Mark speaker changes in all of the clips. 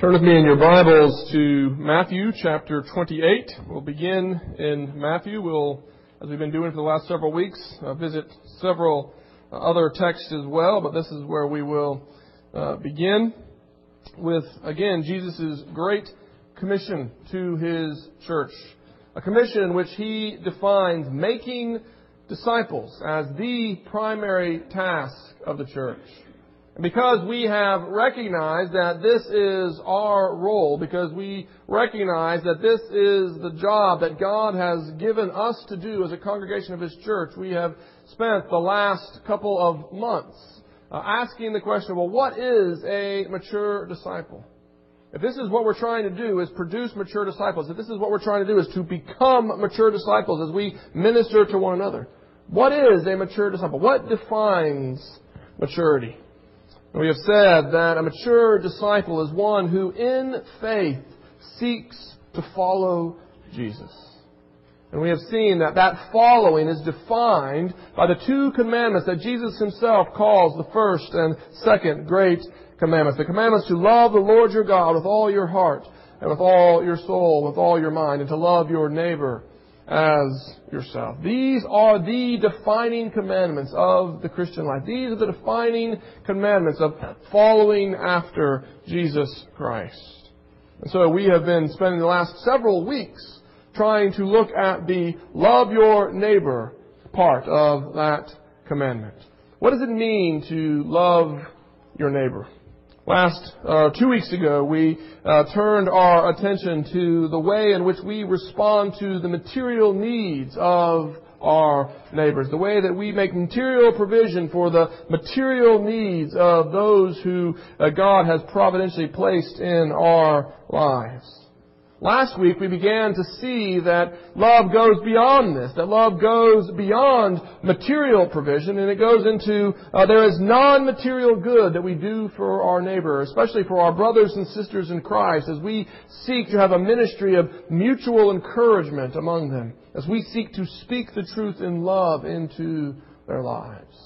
Speaker 1: Turn with me in your Bibles to Matthew chapter 28. We'll begin in Matthew. We'll, as we've been doing for the last several weeks, uh, visit several uh, other texts as well, but this is where we will uh, begin with, again, Jesus' great commission to his church. A commission which he defines making disciples as the primary task of the church. Because we have recognized that this is our role, because we recognize that this is the job that God has given us to do as a congregation of His church, we have spent the last couple of months uh, asking the question, well, what is a mature disciple? If this is what we're trying to do is produce mature disciples, if this is what we're trying to do is to become mature disciples as we minister to one another, what is a mature disciple? What defines maturity? We have said that a mature disciple is one who in faith seeks to follow Jesus. And we have seen that that following is defined by the two commandments that Jesus himself calls the first and second great commandments. The commandments to love the Lord your God with all your heart and with all your soul, with all your mind, and to love your neighbor as yourself. These are the defining commandments of the Christian life. These are the defining commandments of following after Jesus Christ. And so we have been spending the last several weeks trying to look at the love your neighbor part of that commandment. What does it mean to love your neighbor? Last uh, two weeks ago, we uh, turned our attention to the way in which we respond to the material needs of our neighbors, the way that we make material provision for the material needs of those who uh, God has providentially placed in our lives. Last week we began to see that love goes beyond this, that love goes beyond material provision and it goes into, uh, there is non-material good that we do for our neighbor, especially for our brothers and sisters in Christ as we seek to have a ministry of mutual encouragement among them, as we seek to speak the truth in love into their lives.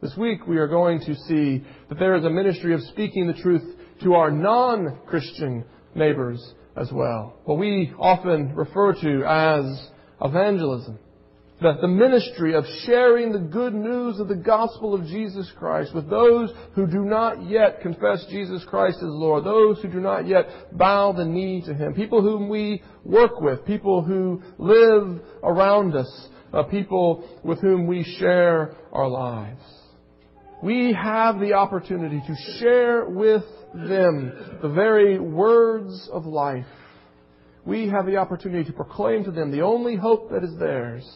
Speaker 1: This week we are going to see that there is a ministry of speaking the truth to our non-Christian neighbors as well. What we often refer to as evangelism. The, the ministry of sharing the good news of the gospel of Jesus Christ with those who do not yet confess Jesus Christ as Lord, those who do not yet bow the knee to Him, people whom we work with, people who live around us, uh, people with whom we share our lives. We have the opportunity to share with them the very words of life. We have the opportunity to proclaim to them the only hope that is theirs,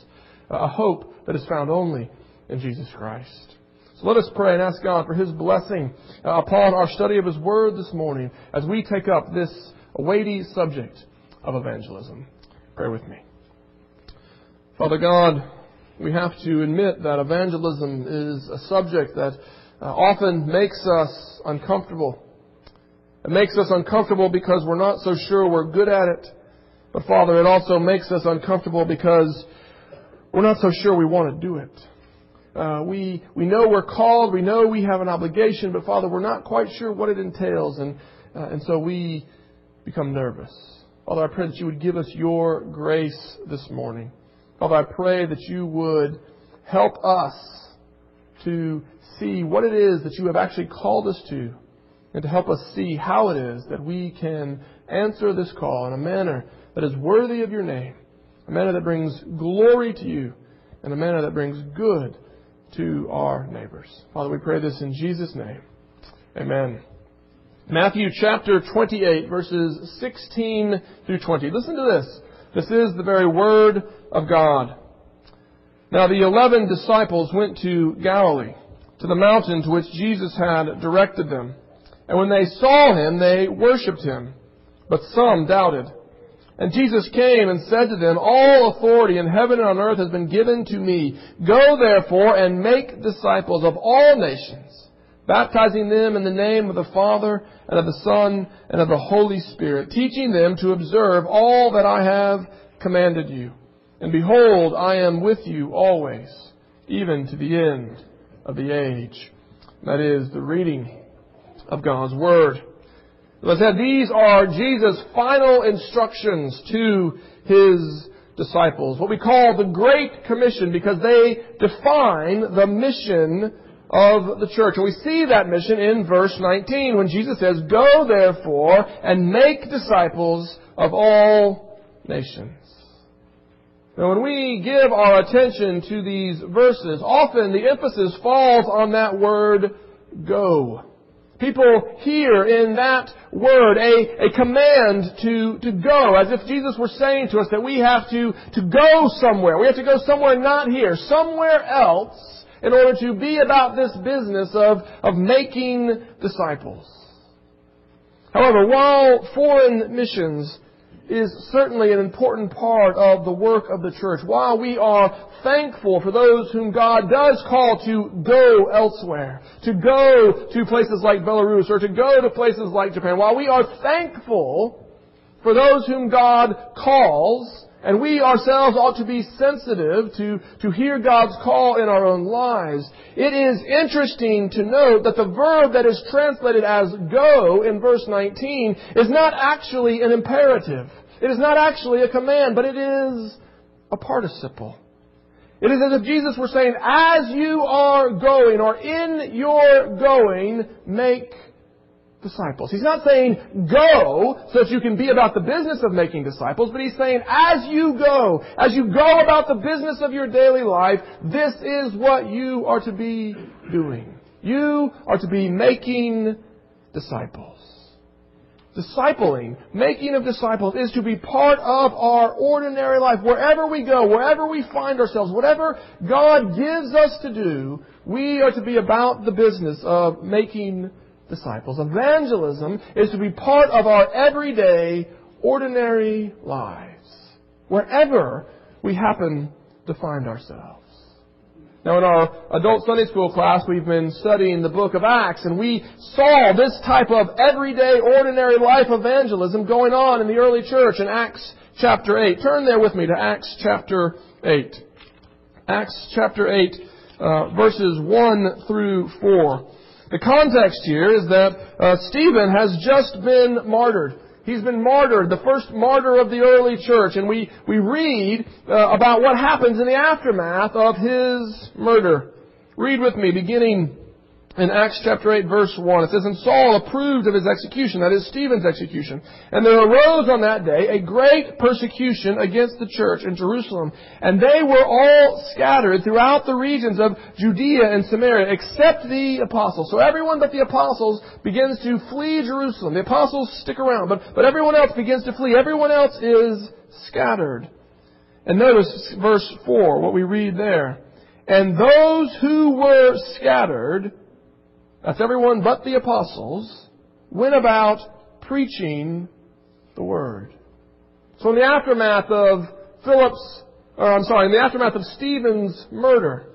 Speaker 1: a hope that is found only in Jesus Christ. So let us pray and ask God for His blessing uh, upon our study of His Word this morning as we take up this weighty subject of evangelism. Pray with me. Father God, we have to admit that evangelism is a subject that uh, often makes us uncomfortable. It makes us uncomfortable because we're not so sure we're good at it. But Father, it also makes us uncomfortable because we're not so sure we want to do it. Uh, we, we know we're called, we know we have an obligation, but Father, we're not quite sure what it entails, and, uh, and so we become nervous. Father, I pray that you would give us your grace this morning. Father, I pray that you would help us to see what it is that you have actually called us to and to help us see how it is that we can answer this call in a manner that is worthy of your name, a manner that brings glory to you, and a manner that brings good to our neighbors. Father, we pray this in Jesus' name. Amen. Matthew chapter 28, verses 16 through 20. Listen to this. This is the very word of God. Now the eleven disciples went to Galilee, to the mountain to which Jesus had directed them. And when they saw him, they worshipped him. But some doubted. And Jesus came and said to them, All authority in heaven and on earth has been given to me. Go therefore and make disciples of all nations, baptizing them in the name of the Father and of the Son and of the Holy Spirit, teaching them to observe all that I have commanded you. And behold, I am with you always, even to the end of the age. That is the reading of God's Word. I said, these are Jesus' final instructions to his disciples, what we call the Great Commission, because they define the mission of the church. And we see that mission in verse 19 when Jesus says, Go therefore and make disciples of all nations. Now when we give our attention to these verses, often the emphasis falls on that word go. People hear in that word a, a command to, to go, as if Jesus were saying to us that we have to, to go somewhere. We have to go somewhere not here, somewhere else, in order to be about this business of, of making disciples. However, while foreign missions is certainly an important part of the work of the church. While we are thankful for those whom God does call to go elsewhere, to go to places like Belarus or to go to places like Japan, while we are thankful for those whom God calls, and we ourselves ought to be sensitive to, to hear God's call in our own lives. It is interesting to note that the verb that is translated as go in verse 19 is not actually an imperative. It is not actually a command, but it is a participle. It is as if Jesus were saying, as you are going, or in your going, make disciples. He's not saying go so that you can be about the business of making disciples, but he's saying as you go, as you go about the business of your daily life, this is what you are to be doing. You are to be making disciples. Discipling, making of disciples is to be part of our ordinary life. Wherever we go, wherever we find ourselves, whatever God gives us to do, we are to be about the business of making disciples. Evangelism is to be part of our everyday, ordinary lives, wherever we happen to find ourselves. Now, in our adult Sunday school class, we've been studying the book of Acts, and we saw this type of everyday, ordinary life evangelism going on in the early church in Acts chapter 8. Turn there with me to Acts chapter 8. Acts chapter 8, uh, verses 1 through 4. The context here is that uh, Stephen has just been martyred. He's been martyred, the first martyr of the early church, and we, we read uh, about what happens in the aftermath of his murder. Read with me, beginning in Acts chapter 8 verse 1. It says, And Saul approved of his execution, that is Stephen's execution. And there arose on that day a great persecution against the church in Jerusalem. And they were all scattered throughout the regions of Judea and Samaria, except the apostles. So everyone but the apostles begins to flee Jerusalem. The apostles stick around, but, but everyone else begins to flee. Everyone else is scattered. And notice verse 4, what we read there. And those who were scattered that's everyone but the apostles, went about preaching the word. So in the aftermath of Philip's, or I'm sorry, in the aftermath of Stephen's murder,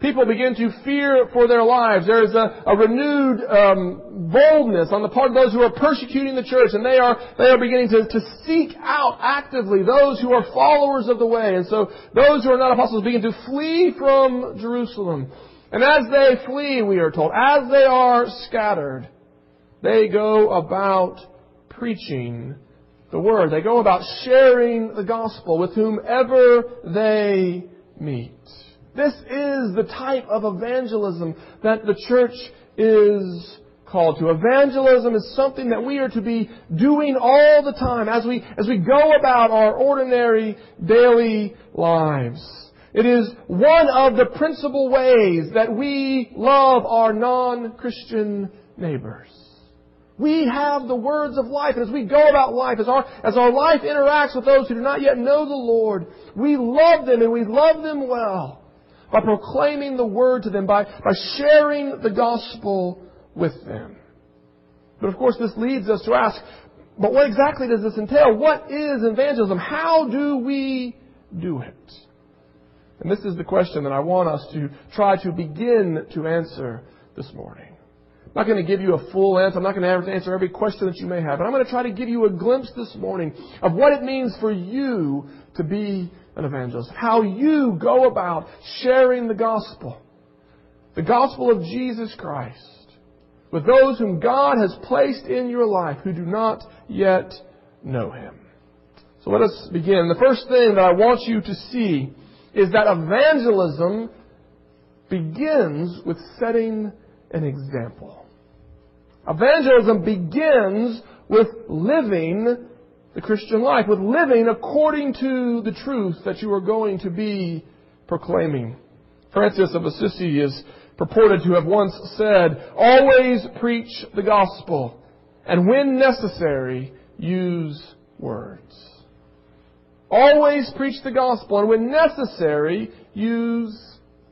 Speaker 1: people begin to fear for their lives. There is a, a renewed um, boldness on the part of those who are persecuting the church, and they are they are beginning to, to seek out actively those who are followers of the way. And so those who are not apostles begin to flee from Jerusalem. And as they flee, we are told, as they are scattered, they go about preaching the word. They go about sharing the gospel with whomever they meet. This is the type of evangelism that the church is called to. Evangelism is something that we are to be doing all the time as we, as we go about our ordinary daily lives. It is one of the principal ways that we love our non-Christian neighbors. We have the words of life, and as we go about life, as our, as our life interacts with those who do not yet know the Lord, we love them and we love them well by proclaiming the word to them, by, by sharing the gospel with them. But of course, this leads us to ask, but what exactly does this entail? What is evangelism? How do we do it? And this is the question that I want us to try to begin to answer this morning. I'm not going to give you a full answer. I'm not going to answer every question that you may have. But I'm going to try to give you a glimpse this morning of what it means for you to be an evangelist. How you go about sharing the gospel. The gospel of Jesus Christ with those whom God has placed in your life who do not yet know Him. So let us begin. The first thing that I want you to see is that evangelism begins with setting an example. Evangelism begins with living the Christian life, with living according to the truth that you are going to be proclaiming. Francis of Assisi is purported to have once said, always preach the gospel, and when necessary, use words. Always preach the gospel, and when necessary, use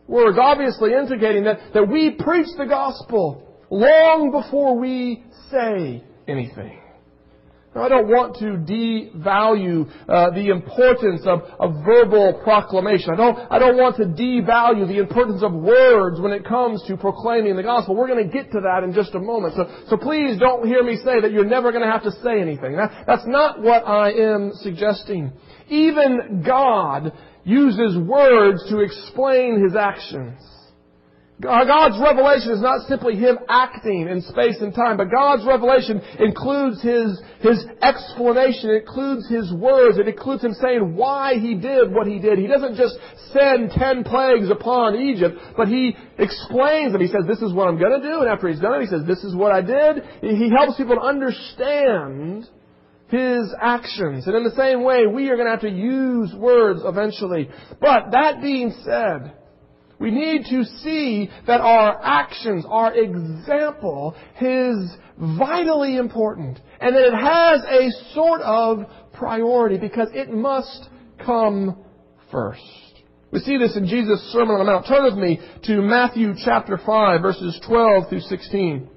Speaker 1: words. Obviously indicating that, that we preach the gospel long before we say anything. Now, I don't want to devalue uh, the importance of, verbal proclamation. I don't, I don't want to devalue the importance of words when it comes to proclaiming the gospel. We're going to get to that in just a moment. So, so please don't hear me say that you're never going to have to say anything. That, that's not what I am suggesting. Even God uses words to explain His actions. God's revelation is not simply Him acting in space and time, but God's revelation includes His, His explanation, it includes His words, it includes Him saying why He did what He did. He doesn't just send ten plagues upon Egypt, but He explains them. He says, this is what I'm going to do, and after He's done it, He says, this is what I did. He helps people to understand his actions. And in the same way, we are going to have to use words eventually. But that being said, we need to see that our actions, our example, is vitally important. And that it has a sort of priority because it must come first. We see this in Jesus' Sermon on the Mount. Turn with me to Matthew chapter 5, verses 12 through 16.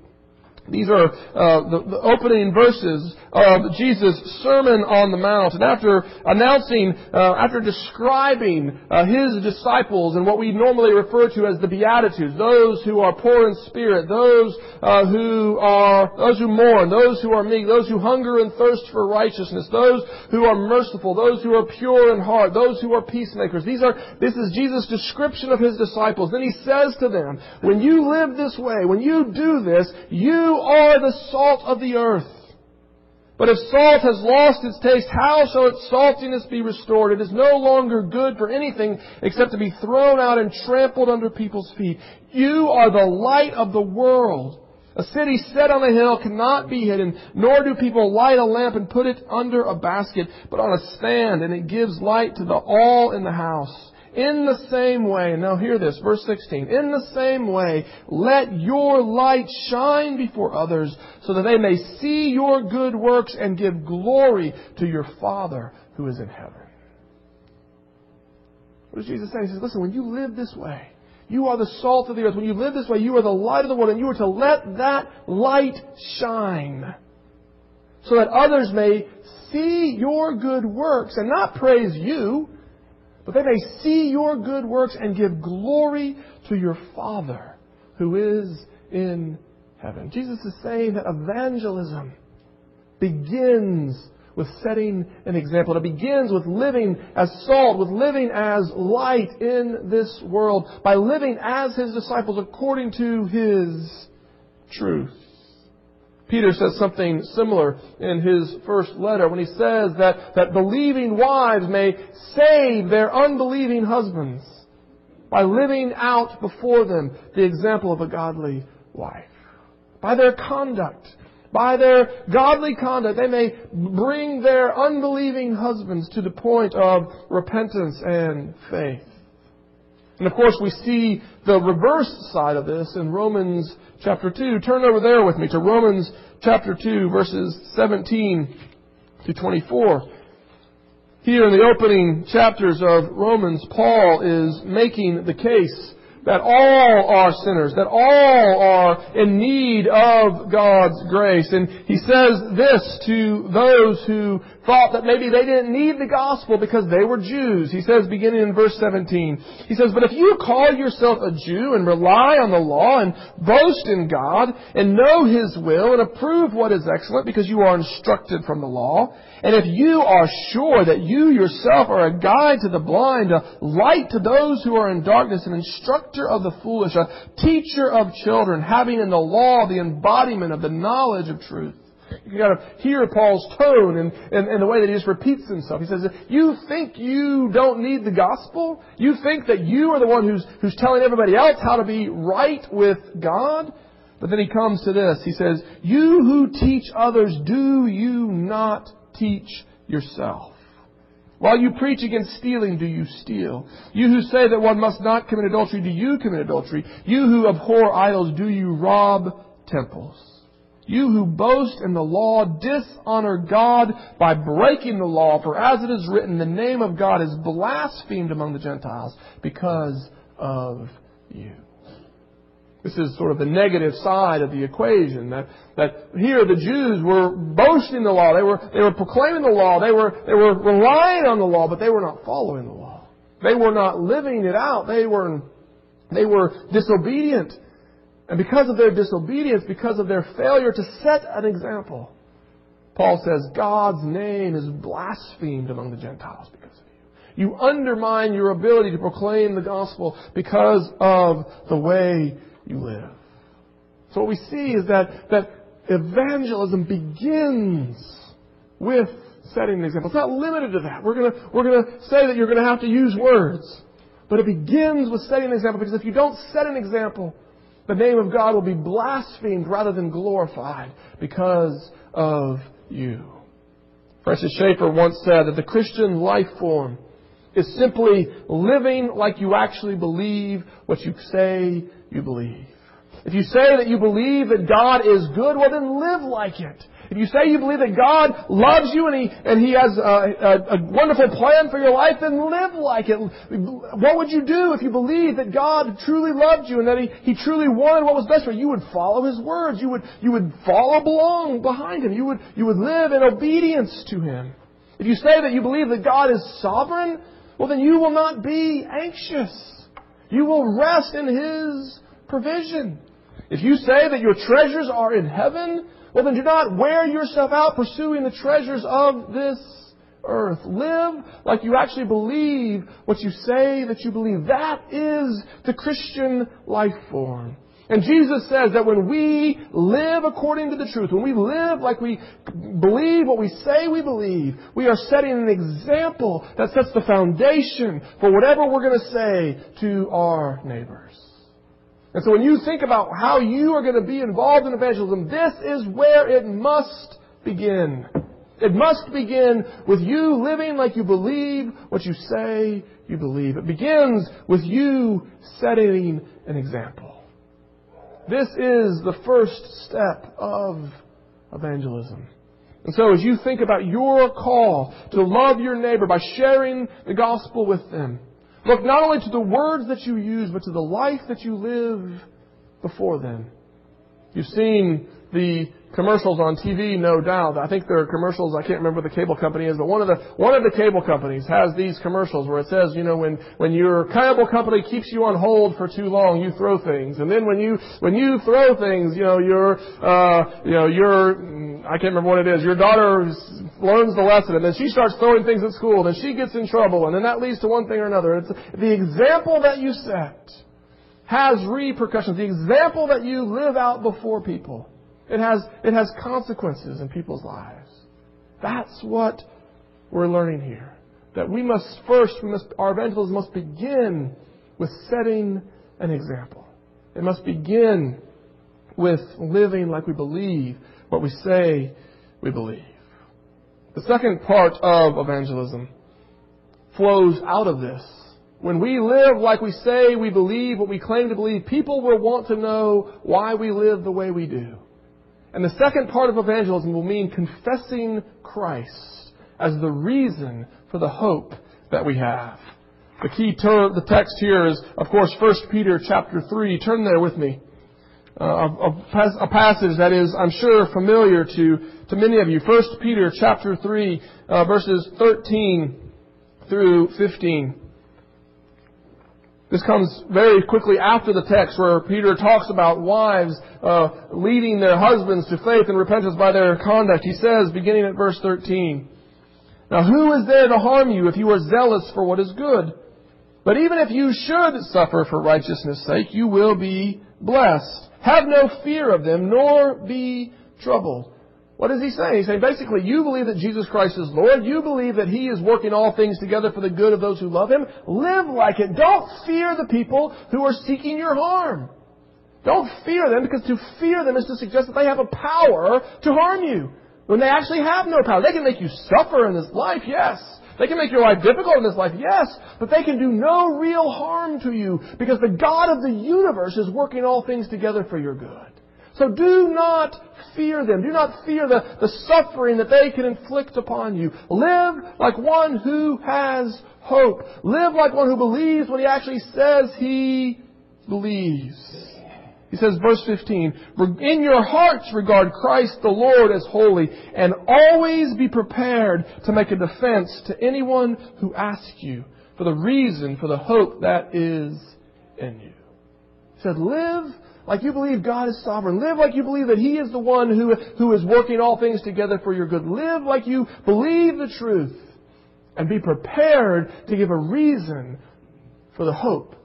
Speaker 1: These are uh, the, the, opening verses of Jesus' Sermon on the Mount. And after announcing, uh, after describing uh, his disciples and what we normally refer to as the Beatitudes, those who are poor in spirit, those uh, who are, those who mourn, those who are meek, those who hunger and thirst for righteousness, those who are merciful, those who are pure in heart, those who are peacemakers. These are, this is Jesus' description of his disciples. Then he says to them, when you live this way, when you do this, you you are the salt of the earth. But if salt has lost its taste, how shall its saltiness be restored? It is no longer good for anything except to be thrown out and trampled under people's feet. You are the light of the world. A city set on a hill cannot be hidden, nor do people light a lamp and put it under a basket, but on a stand, and it gives light to the all in the house. In the same way, now hear this, verse 16. In the same way, let your light shine before others so that they may see your good works and give glory to your Father who is in heaven. What is Jesus saying? He says, listen, when you live this way, you are the salt of the earth. When you live this way, you are the light of the world, and you are to let that light shine so that others may see your good works and not praise you, but they may see your good works and give glory to your Father who is in heaven. Jesus is saying that evangelism begins with setting an example. It begins with living as salt, with living as light in this world, by living as His disciples according to His truth. Peter says something similar in his first letter when he says that, that believing wives may save their unbelieving husbands by living out before them the example of a godly wife. By their conduct, by their godly conduct, they may bring their unbelieving husbands to the point of repentance and faith. And of course, we see the reverse side of this in Romans chapter 2. Turn over there with me to Romans chapter 2, verses 17 to 24. Here in the opening chapters of Romans, Paul is making the case that all are sinners, that all are in need of God's grace. And he says this to those who thought that maybe they didn't need the gospel because they were Jews. He says, beginning in verse 17, he says, But if you call yourself a Jew and rely on the law and boast in God and know His will and approve what is excellent because you are instructed from the law, and if you are sure that you yourself are a guide to the blind, a light to those who are in darkness, an instructor of the foolish, a teacher of children, having in the law the embodiment of the knowledge of truth, you got to hear Paul's tone and, and, and the way that he just repeats himself. He says, you think you don't need the gospel? You think that you are the one who's, who's telling everybody else how to be right with God? But then he comes to this. He says, you who teach others, do you not teach yourself? While you preach against stealing, do you steal? You who say that one must not commit adultery, do you commit adultery? You who abhor idols, do you rob temples? You who boast in the law dishonor God by breaking the law, for as it is written, the name of God is blasphemed among the Gentiles because of you. This is sort of the negative side of the equation. That, that here the Jews were boasting the law. They were, they were proclaiming the law. They were, they were relying on the law, but they were not following the law. They were not living it out. They were, they were disobedient. And because of their disobedience, because of their failure to set an example, Paul says God's name is blasphemed among the Gentiles because of you. You undermine your ability to proclaim the gospel because of the way you live. So what we see is that, that evangelism begins with setting an example. It's not limited to that. We're gonna, we're gonna say that you're gonna have to use words. But it begins with setting an example because if you don't set an example, the name of God will be blasphemed rather than glorified because of you. Francis Schaeffer once said that the Christian life form is simply living like you actually believe what you say you believe. If you say that you believe that God is good, well then live like it. If you say you believe that God loves you and He, and he has a, a, a, wonderful plan for your life, then live like it. What would you do if you believed that God truly loved you and that He, he truly wanted what was best for you? You would follow His words. You would, you would follow along behind Him. You would, you would live in obedience to Him. If you say that you believe that God is sovereign, well then you will not be anxious. You will rest in His provision. If you say that your treasures are in heaven, well, then do not wear yourself out pursuing the treasures of this earth. Live like you actually believe what you say that you believe. That is the Christian life form. And Jesus says that when we live according to the truth, when we live like we believe what we say we believe, we are setting an example that sets the foundation for whatever we're going to say to our neighbors. And so when you think about how you are going to be involved in evangelism, this is where it must begin. It must begin with you living like you believe what you say you believe. It begins with you setting an example. This is the first step of evangelism. And so as you think about your call to love your neighbor by sharing the gospel with them, Look not only to the words that you use, but to the life that you live before them. You've seen the commercials on TV, no doubt. I think there are commercials. I can't remember the cable company is, but one of the one of the cable companies has these commercials where it says, you know, when when your cable company keeps you on hold for too long, you throw things, and then when you when you throw things, you know, your uh, you know your I can't remember what it is. Your daughter learns the lesson, and then she starts throwing things at school, and then she gets in trouble, and then that leads to one thing or another. It's the example that you set has repercussions. The example that you live out before people it has, it has consequences in people's lives. That's what we're learning here. That we must first, we must, our evangelism must begin with setting an example. It must begin with living like we believe what we say we believe. The second part of evangelism flows out of this. When we live like we say we believe what we claim to believe, people will want to know why we live the way we do. And the second part of evangelism will mean confessing Christ as the reason for the hope that we have. The key term, the text here is, of course, 1 Peter chapter 3. Turn there with me. uh, a, a, passage that is, I'm sure, familiar to, to many of you. 1 Peter chapter 3, uh, verses 13 through 15. This comes very quickly after the text where Peter talks about wives uh, leading their husbands to faith and repentance by their conduct. He says, beginning at verse 13, Now who is there to harm you if you are zealous for what is good? But even if you should suffer for righteousness' sake, you will be blessed. Have no fear of them, nor be troubled. What is he saying? He's saying basically, you believe that Jesus Christ is Lord. You believe that He is working all things together for the good of those who love Him. Live like it. Don't fear the people who are seeking your harm. Don't fear them because to fear them is to suggest that they have a power to harm you when they actually have no power. They can make you suffer in this life, yes. They can make your life difficult in this life, yes, but they can do no real harm to you because the God of the universe is working all things together for your good. So do not fear them. Do not fear the, the suffering that they can inflict upon you. Live like one who has hope. Live like one who believes what he actually says he believes. He says, verse 15, In your hearts regard Christ the Lord as holy, and always be prepared to make a defense to anyone who asks you for the reason for the hope that is in you. He said, Live like you believe God is sovereign. Live like you believe that He is the one who, who is working all things together for your good. Live like you believe the truth. And be prepared to give a reason for the hope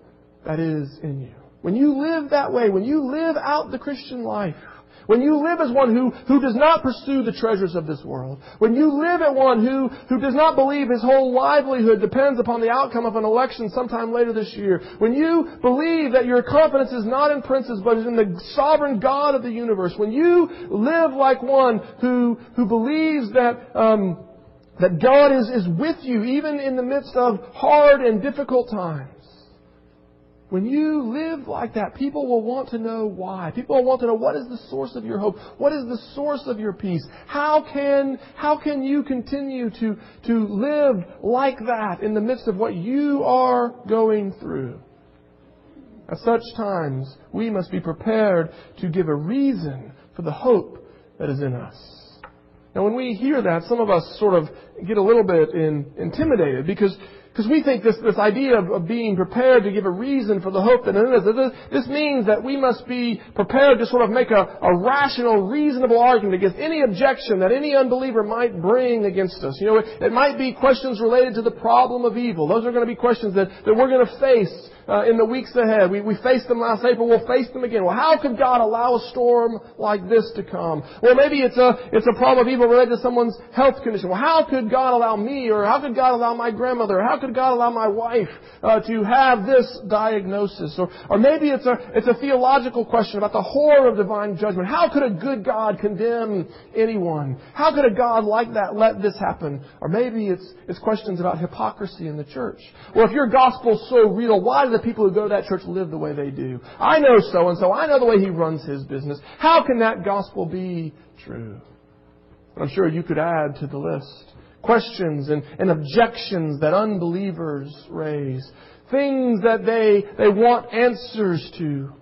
Speaker 1: that is in you. When you live that way, when you live out the Christian life, when you live as one who, who does not pursue the treasures of this world, when you live as one who, who does not believe his whole livelihood depends upon the outcome of an election sometime later this year, when you believe that your confidence is not in princes but is in the sovereign God of the universe, when you live like one who, who believes that, um, that God is, is with you even in the midst of hard and difficult times, when you live like that, people will want to know why. People will want to know what is the source of your hope? What is the source of your peace? How can, how can you continue to, to live like that in the midst of what you are going through? At such times, we must be prepared to give a reason for the hope that is in us. Now, when we hear that, some of us sort of get a little bit in, intimidated because because we think this, this idea of, of, being prepared to give a reason for the hope that in us, this means that we must be prepared to sort of make a, a rational, reasonable argument against any objection that any unbeliever might bring against us. You know, it, it might be questions related to the problem of evil. Those are going to be questions that, that we're going to face uh, in the weeks ahead. We, we faced them last April. We'll face them again. Well, how could God allow a storm like this to come? Well, maybe it's a, it's a problem of evil related to someone's health condition. Well, how could God allow me or how could God allow my grandmother? Or How could God allow my wife uh, to have this diagnosis? Or, or maybe it's a, it's a theological question about the horror of divine judgment. How could a good God condemn anyone? How could a God like that let this happen? Or maybe it's, it's questions about hypocrisy in the church. Well, if your gospel's so real, why do the people who go to that church live the way they do. I know so and so. I know the way he runs his business. How can that gospel be true? I'm sure you could add to the list questions and, and objections that unbelievers raise. Things that they, they want answers to.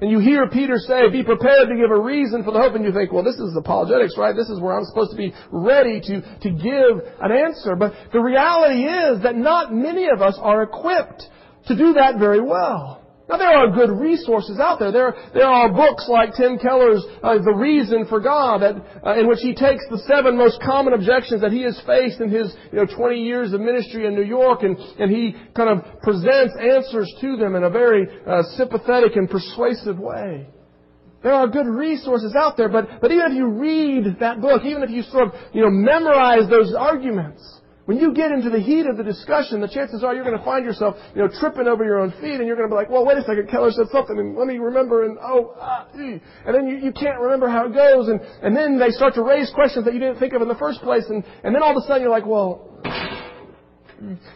Speaker 1: And you hear Peter say, be prepared to give a reason for the hope, and you think, well, this is apologetics, right? This is where I'm supposed to be ready to, to give an answer. But the reality is that not many of us are equipped to do that very well. Now there are good resources out there. There, there are books like Tim Keller's uh, The Reason for God, that, uh, in which he takes the seven most common objections that he has faced in his you know, 20 years of ministry in New York, and, and he kind of presents answers to them in a very uh, sympathetic and persuasive way. There are good resources out there, but, but even if you read that book, even if you sort of you know, memorize those arguments, when you get into the heat of the discussion, the chances are you're going to find yourself, you know, tripping over your own feet, and you're going to be like, "Well, wait a second, Keller said something, and let me remember." And oh, ah, and then you, you can't remember how it goes, and and then they start to raise questions that you didn't think of in the first place, and and then all of a sudden you're like, "Well."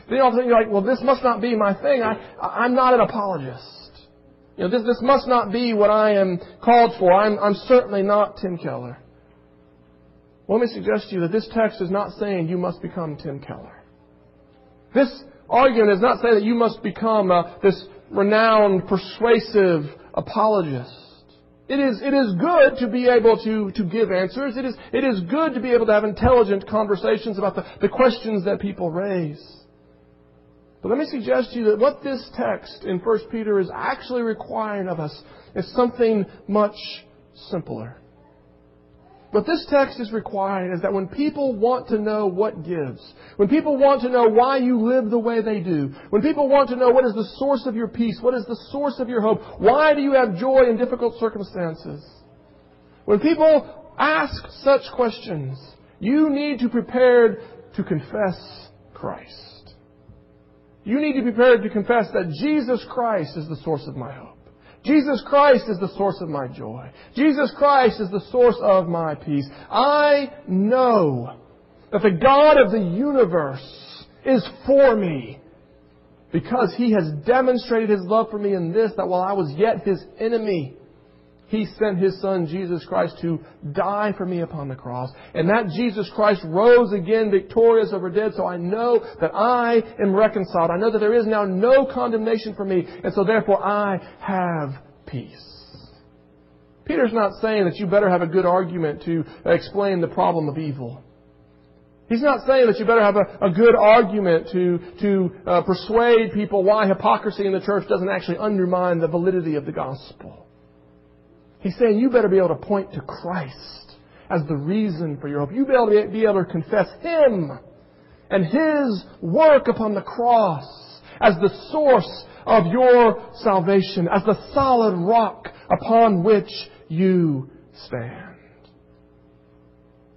Speaker 1: Then all of a sudden you're like, well, this must not be my thing. I, I'm not an apologist. You know, this, this must not be what I am called for. I'm, I'm certainly not Tim Keller. Let me suggest to you that this text is not saying you must become Tim Keller. This argument is not saying that you must become uh, this renowned, persuasive apologist. It is, it is good to be able to, to give answers. It is, it is good to be able to have intelligent conversations about the, the questions that people raise. But let me suggest to you that what this text in 1 Peter is actually requiring of us is something much simpler. What this text is requiring is that when people want to know what gives, when people want to know why you live the way they do, when people want to know what is the source of your peace, what is the source of your hope, why do you have joy in difficult circumstances, when people ask such questions, you need to be prepared to confess Christ. You need to be prepared to confess that Jesus Christ is the source of my hope. Jesus Christ is the source of my joy. Jesus Christ is the source of my peace. I know that the God of the universe is for me because he has demonstrated his love for me in this, that while I was yet his enemy, he sent His Son, Jesus Christ, to die for me upon the cross. And that Jesus Christ rose again victorious over dead, so I know that I am reconciled. I know that there is now no condemnation for me, and so therefore I have peace. Peter's not saying that you better have a good argument to explain the problem of evil. He's not saying that you better have a, a good argument to, to uh, persuade people why hypocrisy in the church doesn't actually undermine the validity of the gospel. He's saying you better be able to point to Christ as the reason for your hope. You better be able to confess Him and His work upon the cross as the source of your salvation, as the solid rock upon which you stand.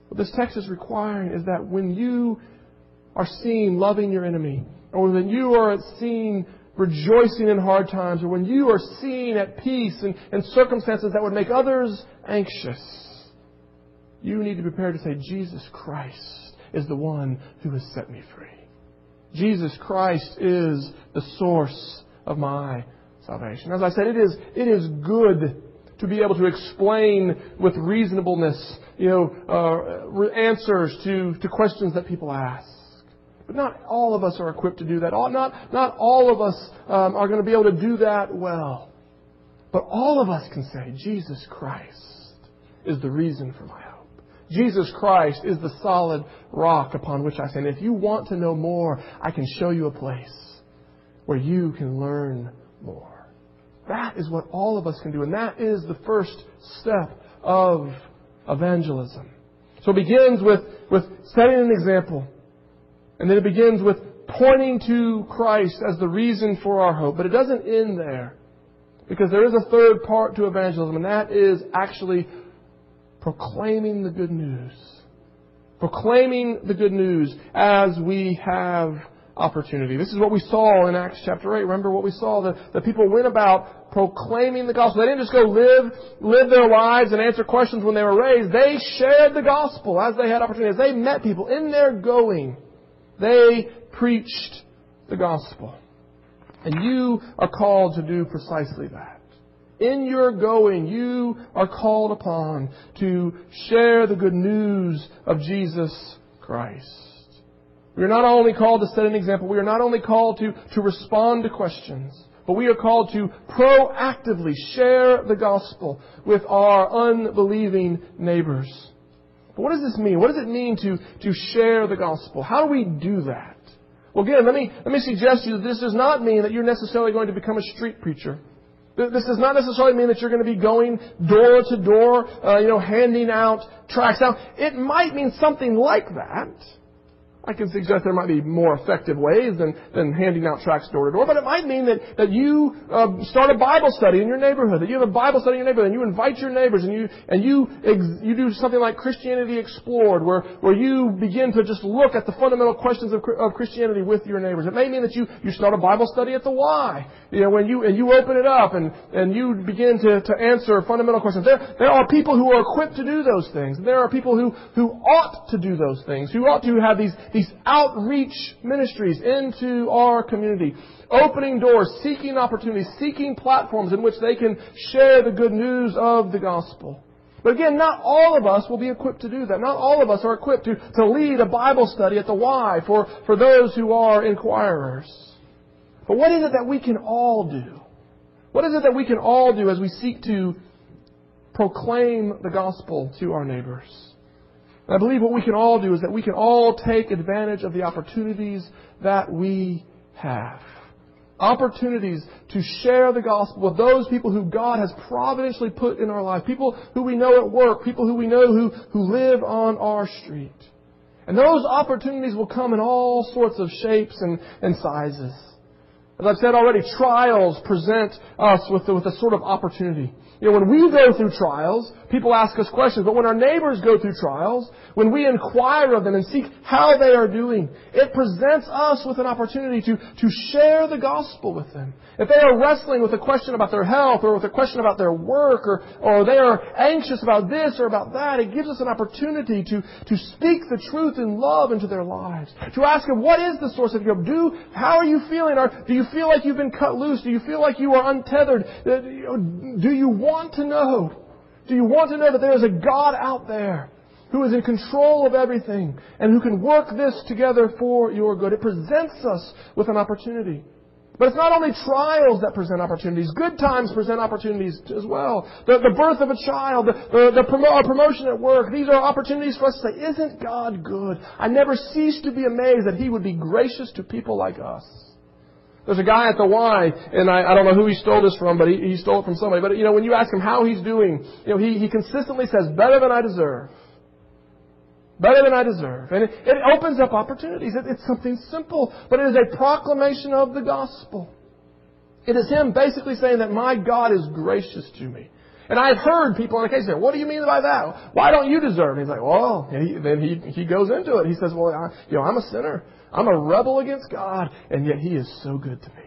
Speaker 1: What this text is requiring is that when you are seen loving your enemy, or when you are seen rejoicing in hard times, or when you are seen at peace in, in circumstances that would make others anxious, you need to be prepared to say, Jesus Christ is the one who has set me free. Jesus Christ is the source of my salvation. As I said, it is, it is good to be able to explain with reasonableness, you know, uh, answers to, to questions that people ask. But not all of us are equipped to do that. Not, not all of us um, are going to be able to do that well. But all of us can say, Jesus Christ is the reason for my hope. Jesus Christ is the solid rock upon which I stand. If you want to know more, I can show you a place where you can learn more. That is what all of us can do, and that is the first step of evangelism. So it begins with, with setting an example. And then it begins with pointing to Christ as the reason for our hope. But it doesn't end there. Because there is a third part to evangelism, and that is actually proclaiming the good news. Proclaiming the good news as we have opportunity. This is what we saw in Acts chapter 8. Remember what we saw? The, the people went about proclaiming the gospel. They didn't just go live, live their lives and answer questions when they were raised. They shared the gospel as they had opportunities. They met people in their going. They preached the gospel. And you are called to do precisely that. In your going, you are called upon to share the good news of Jesus Christ. We are not only called to set an example, we are not only called to, to respond to questions, but we are called to proactively share the gospel with our unbelieving neighbors. But what does this mean? What does it mean to, to share the gospel? How do we do that? Well, again, let me, let me suggest to you that this does not mean that you're necessarily going to become a street preacher. This does not necessarily mean that you're going to be going door to door, uh, you know, handing out tracts. Now, it might mean something like that. I can suggest there might be more effective ways than, than handing out tracts door to door, but it might mean that, that you uh, start a Bible study in your neighborhood, that you have a Bible study in your neighborhood, and you invite your neighbors, and you, and you, ex- you do something like Christianity Explored, where, where you begin to just look at the fundamental questions of, of Christianity with your neighbors. It may mean that you, you start a Bible study at the Y, you know, when you, and you open it up and, and you begin to, to answer fundamental questions. There, there are people who are equipped to do those things. There are people who, who ought to do those things, who ought to have these, these outreach ministries into our community, opening doors, seeking opportunities, seeking platforms in which they can share the good news of the gospel. But again, not all of us will be equipped to do that. Not all of us are equipped to, to lead a Bible study at the Y for, for those who are inquirers. But what is it that we can all do? What is it that we can all do as we seek to proclaim the gospel to our neighbors. And I believe what we can all do is that we can all take advantage of the opportunities that we have. Opportunities to share the gospel with those people who God has providentially put in our life. People who we know at work. People who we know who, who live on our street. And those opportunities will come in all sorts of shapes and, and sizes. As I've said already, trials present us with, with a sort of opportunity. You know, when we go through trials, people ask us questions, but when our neighbors go through trials, when we inquire of them and seek how they are doing, it presents us with an opportunity to, to share the gospel with them. If they are wrestling with a question about their health or with a question about their work or, or they are anxious about this or about that, it gives us an opportunity to, to speak the truth in love into their lives. To ask them, what is the source of your do? How are you feeling? Or do you feel like you've been cut loose? Do you feel like you are untethered? Uh, do you want to know? Do you want to know that there is a God out there who is in control of everything and who can work this together for your good? It presents us with an opportunity. But it's not only trials that present opportunities. Good times present opportunities as well. The, the birth of a child, the, the, the promo, promotion at work, these are opportunities for us to say, isn't God good? I never cease to be amazed that He would be gracious to people like us. There's a guy at the Y, and I, I don't know who he stole this from, but he, he stole it from somebody. But, you know, when you ask him how he's doing, you know, he, he consistently says, better than I deserve. Better than I deserve. And it, it opens up opportunities. It, it's something simple, but it is a proclamation of the gospel. It is him basically saying that my God is gracious to me. And I've heard people on case say, what do you mean by that? Why don't you deserve? And he's like, well, he, then he, he goes into it. He says, well, I, you know, I'm a sinner. I'm a rebel against God, and yet He is so good to me.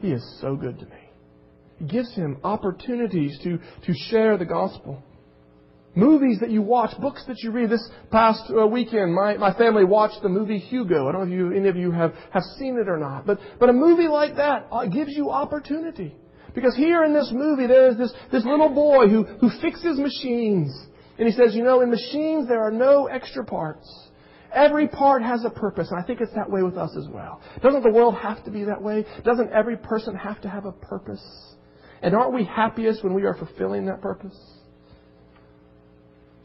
Speaker 1: He is so good to me. He gives him opportunities to, to share the gospel. Movies that you watch, books that you read. This past uh, weekend, my, my family watched the movie Hugo. I don't know if you, any of you have, have seen it or not. But, but a movie like that uh, gives you opportunity. Because here in this movie, there is this, this little boy who, who fixes machines. And he says, you know, in machines there are no extra parts. Every part has a purpose, and I think it's that way with us as well. Doesn't the world have to be that way? Doesn't every person have to have a purpose? And aren't we happiest when we are fulfilling that purpose?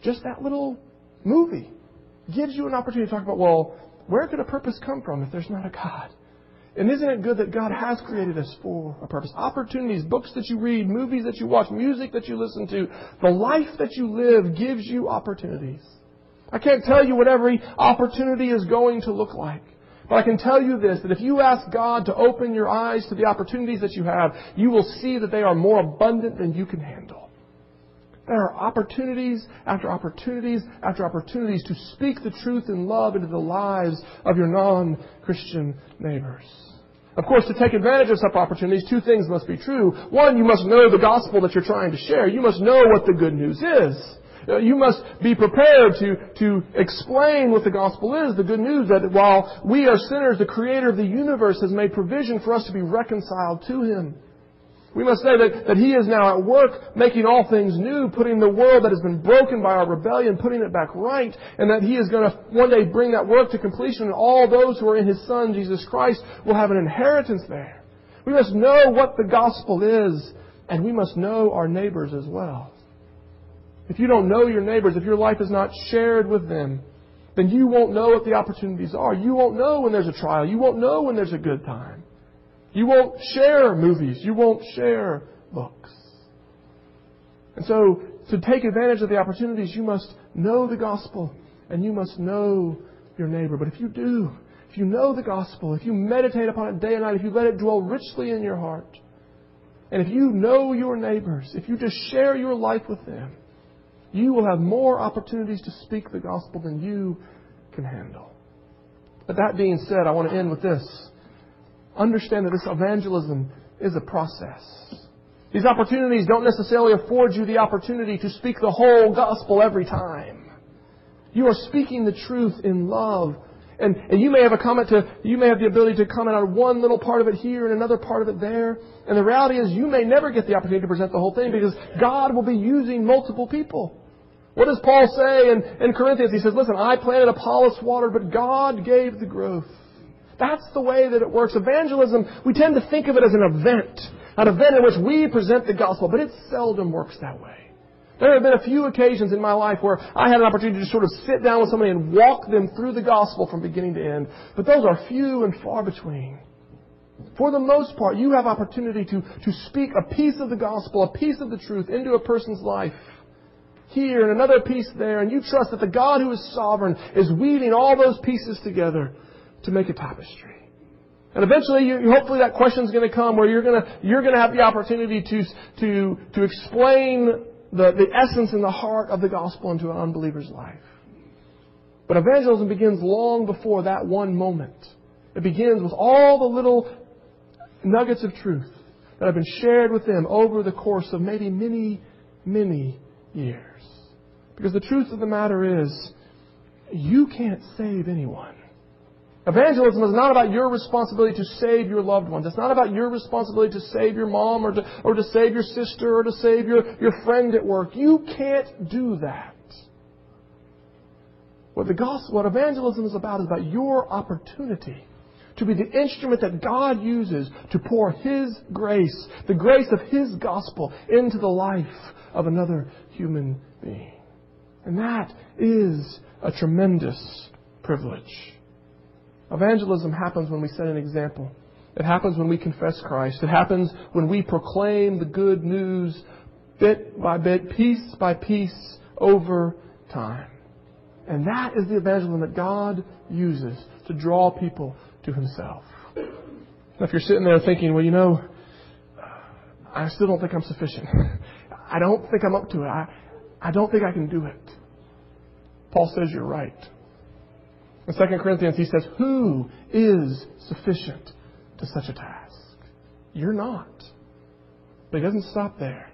Speaker 1: Just that little movie gives you an opportunity to talk about, well, where could a purpose come from if there's not a God? And isn't it good that God has created us for a purpose? Opportunities, books that you read, movies that you watch, music that you listen to, the life that you live gives you opportunities. I can't tell you what every opportunity is going to look like. But I can tell you this, that if you ask God to open your eyes to the opportunities that you have, you will see that they are more abundant than you can handle. There are opportunities after opportunities after opportunities to speak the truth in love into the lives of your non-Christian neighbors. Of course, to take advantage of such opportunities, two things must be true. One, you must know the gospel that you're trying to share. You must know what the good news is. Uh, you must be prepared to, to explain what the gospel is, the good news that while we are sinners, the creator of the universe has made provision for us to be reconciled to him. We must say that, that He is now at work making all things new, putting the world that has been broken by our rebellion, putting it back right, and that He is going to one day bring that work to completion, and all those who are in His Son, Jesus Christ, will have an inheritance there. We must know what the gospel is, and we must know our neighbors as well. If you don't know your neighbors, if your life is not shared with them, then you won't know what the opportunities are. You won't know when there's a trial. You won't know when there's a good time. You won't share movies. You won't share books. And so, to take advantage of the opportunities, you must know the gospel and you must know your neighbor. But if you do, if you know the gospel, if you meditate upon it day and night, if you let it dwell richly in your heart, and if you know your neighbors, if you just share your life with them, you will have more opportunities to speak the gospel than you can handle. But that being said, I want to end with this. Understand that this evangelism is a process. These opportunities don't necessarily afford you the opportunity to speak the whole gospel every time. You are speaking the truth in love. And, and you may have a comment to, you may have the ability to comment on one little part of it here and another part of it there. And the reality is you may never get the opportunity to present the whole thing because God will be using multiple people. What does Paul say in, in Corinthians? He says, listen, I planted Apollos water, but God gave the growth. That's the way that it works. Evangelism, we tend to think of it as an event, an event in which we present the gospel, but it seldom works that way. There have been a few occasions in my life where I had an opportunity to sort of sit down with somebody and walk them through the gospel from beginning to end. But those are few and far between. For the most part, you have opportunity to, to speak a piece of the gospel, a piece of the truth into a person's life. Here and another piece there, and you trust that the God who is sovereign is weaving all those pieces together to make a tapestry. And eventually, you, hopefully that question is going to come where you're going to, you're going to have the opportunity to, to, to explain the, the essence and the heart of the gospel into an unbeliever's life. But evangelism begins long before that one moment. It begins with all the little nuggets of truth that have been shared with them over the course of maybe many, many years. Because the truth of the matter is, you can't save anyone. Evangelism is not about your responsibility to save your loved ones. It's not about your responsibility to save your mom or to, or to save your sister or to save your, your friend at work. You can't do that. What the gospel, what evangelism is about is about your opportunity to be the instrument that God uses to pour His grace, the grace of His gospel, into the life of another human being. And that is a tremendous privilege. Evangelism happens when we set an example. It happens when we confess Christ. It happens when we proclaim the good news bit by bit, piece by piece, over time. And that is the evangelism that God uses to draw people to Himself. Now, if you're sitting there thinking, well, you know, I still don't think I'm sufficient. I don't think I'm up to it. I, I don't think I can do it. Paul says you're right. In 2 Corinthians, he says, Who is sufficient to such a task? You're not. But he doesn't stop there.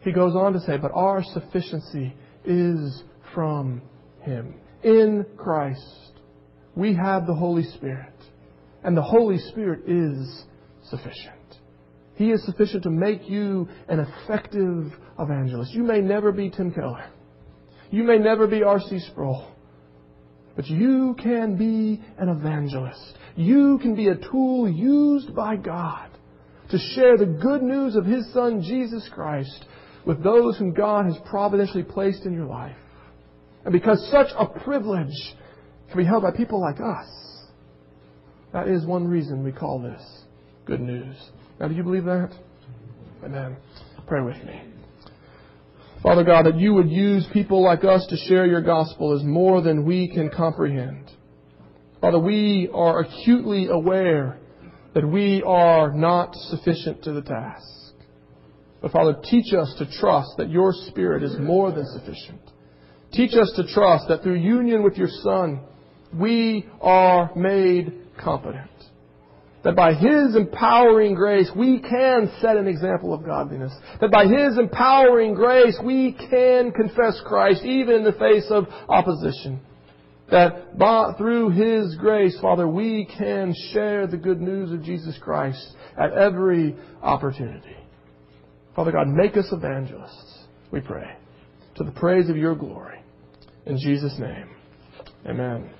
Speaker 1: He goes on to say, But our sufficiency is from him. In Christ, we have the Holy Spirit. And the Holy Spirit is sufficient. He is sufficient to make you an effective evangelist. You may never be Tim Keller. You may never be R.C. Sproul. But you can be an evangelist. You can be a tool used by God to share the good news of His Son, Jesus Christ, with those whom God has providentially placed in your life. And because such a privilege can be held by people like us, that is one reason we call this good news. Now, do you believe that? Amen. Pray with me. Father God, that you would use people like us to share your gospel is more than we can comprehend. Father, we are acutely aware that we are not sufficient to the task. But Father, teach us to trust that your Spirit is more than sufficient. Teach us to trust that through union with your Son, we are made competent that by His empowering grace we can set an example of godliness. That by His empowering grace we can confess Christ even in the face of opposition. That by, through His grace, Father, we can share the good news of Jesus Christ at every opportunity. Father God, make us evangelists, we pray, to the praise of your glory. In Jesus' name, amen.